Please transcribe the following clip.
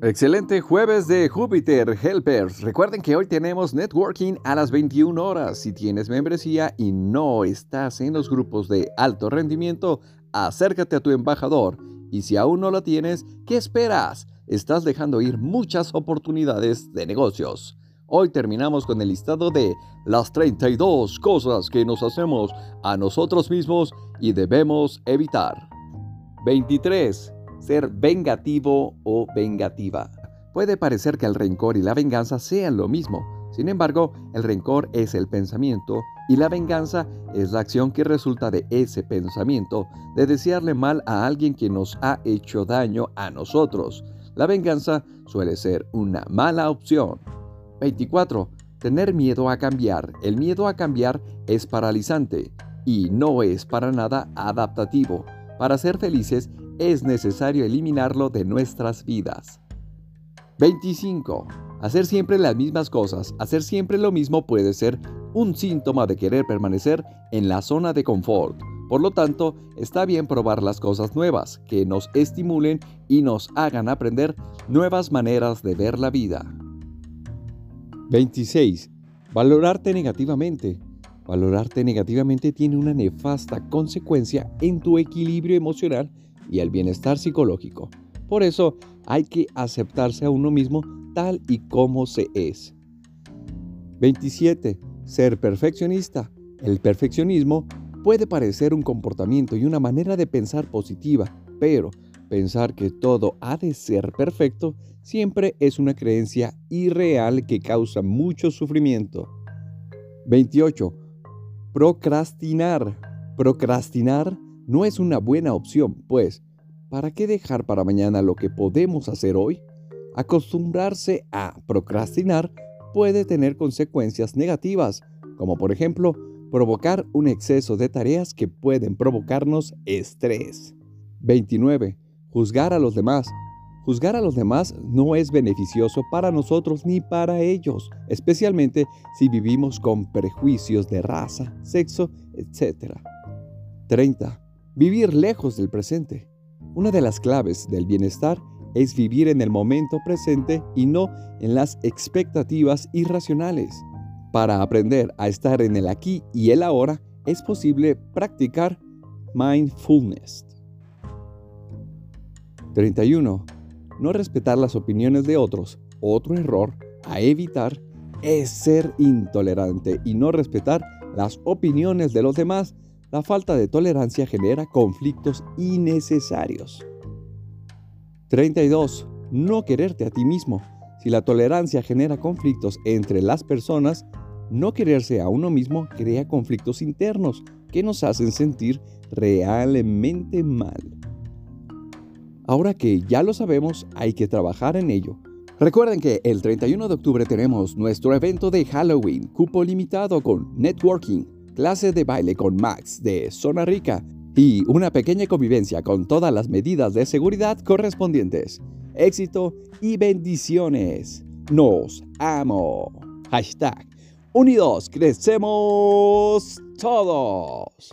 Excelente jueves de Júpiter Helpers. Recuerden que hoy tenemos networking a las 21 horas. Si tienes membresía y no estás en los grupos de alto rendimiento, acércate a tu embajador. Y si aún no lo tienes, ¿qué esperas? Estás dejando ir muchas oportunidades de negocios. Hoy terminamos con el listado de las 32 cosas que nos hacemos a nosotros mismos y debemos evitar. 23 ser vengativo o vengativa. Puede parecer que el rencor y la venganza sean lo mismo. Sin embargo, el rencor es el pensamiento y la venganza es la acción que resulta de ese pensamiento de desearle mal a alguien que nos ha hecho daño a nosotros. La venganza suele ser una mala opción. 24. Tener miedo a cambiar. El miedo a cambiar es paralizante y no es para nada adaptativo. Para ser felices es necesario eliminarlo de nuestras vidas. 25. Hacer siempre las mismas cosas, hacer siempre lo mismo puede ser un síntoma de querer permanecer en la zona de confort. Por lo tanto, está bien probar las cosas nuevas, que nos estimulen y nos hagan aprender nuevas maneras de ver la vida. 26. Valorarte negativamente. Valorarte negativamente tiene una nefasta consecuencia en tu equilibrio emocional y el bienestar psicológico. Por eso hay que aceptarse a uno mismo tal y como se es. 27. Ser perfeccionista. El perfeccionismo puede parecer un comportamiento y una manera de pensar positiva, pero pensar que todo ha de ser perfecto siempre es una creencia irreal que causa mucho sufrimiento. 28. Procrastinar. Procrastinar no es una buena opción, pues, ¿para qué dejar para mañana lo que podemos hacer hoy? Acostumbrarse a procrastinar puede tener consecuencias negativas, como por ejemplo provocar un exceso de tareas que pueden provocarnos estrés. 29. Juzgar a los demás. Juzgar a los demás no es beneficioso para nosotros ni para ellos, especialmente si vivimos con prejuicios de raza, sexo, etc. 30. Vivir lejos del presente. Una de las claves del bienestar es vivir en el momento presente y no en las expectativas irracionales. Para aprender a estar en el aquí y el ahora es posible practicar mindfulness. 31. No respetar las opiniones de otros. Otro error a evitar es ser intolerante y no respetar las opiniones de los demás la falta de tolerancia genera conflictos innecesarios. 32. No quererte a ti mismo. Si la tolerancia genera conflictos entre las personas, no quererse a uno mismo crea conflictos internos que nos hacen sentir realmente mal. Ahora que ya lo sabemos, hay que trabajar en ello. Recuerden que el 31 de octubre tenemos nuestro evento de Halloween, cupo limitado con networking clase de baile con Max de Zona Rica y una pequeña convivencia con todas las medidas de seguridad correspondientes. Éxito y bendiciones. Nos amo. Hashtag Unidos crecemos todos.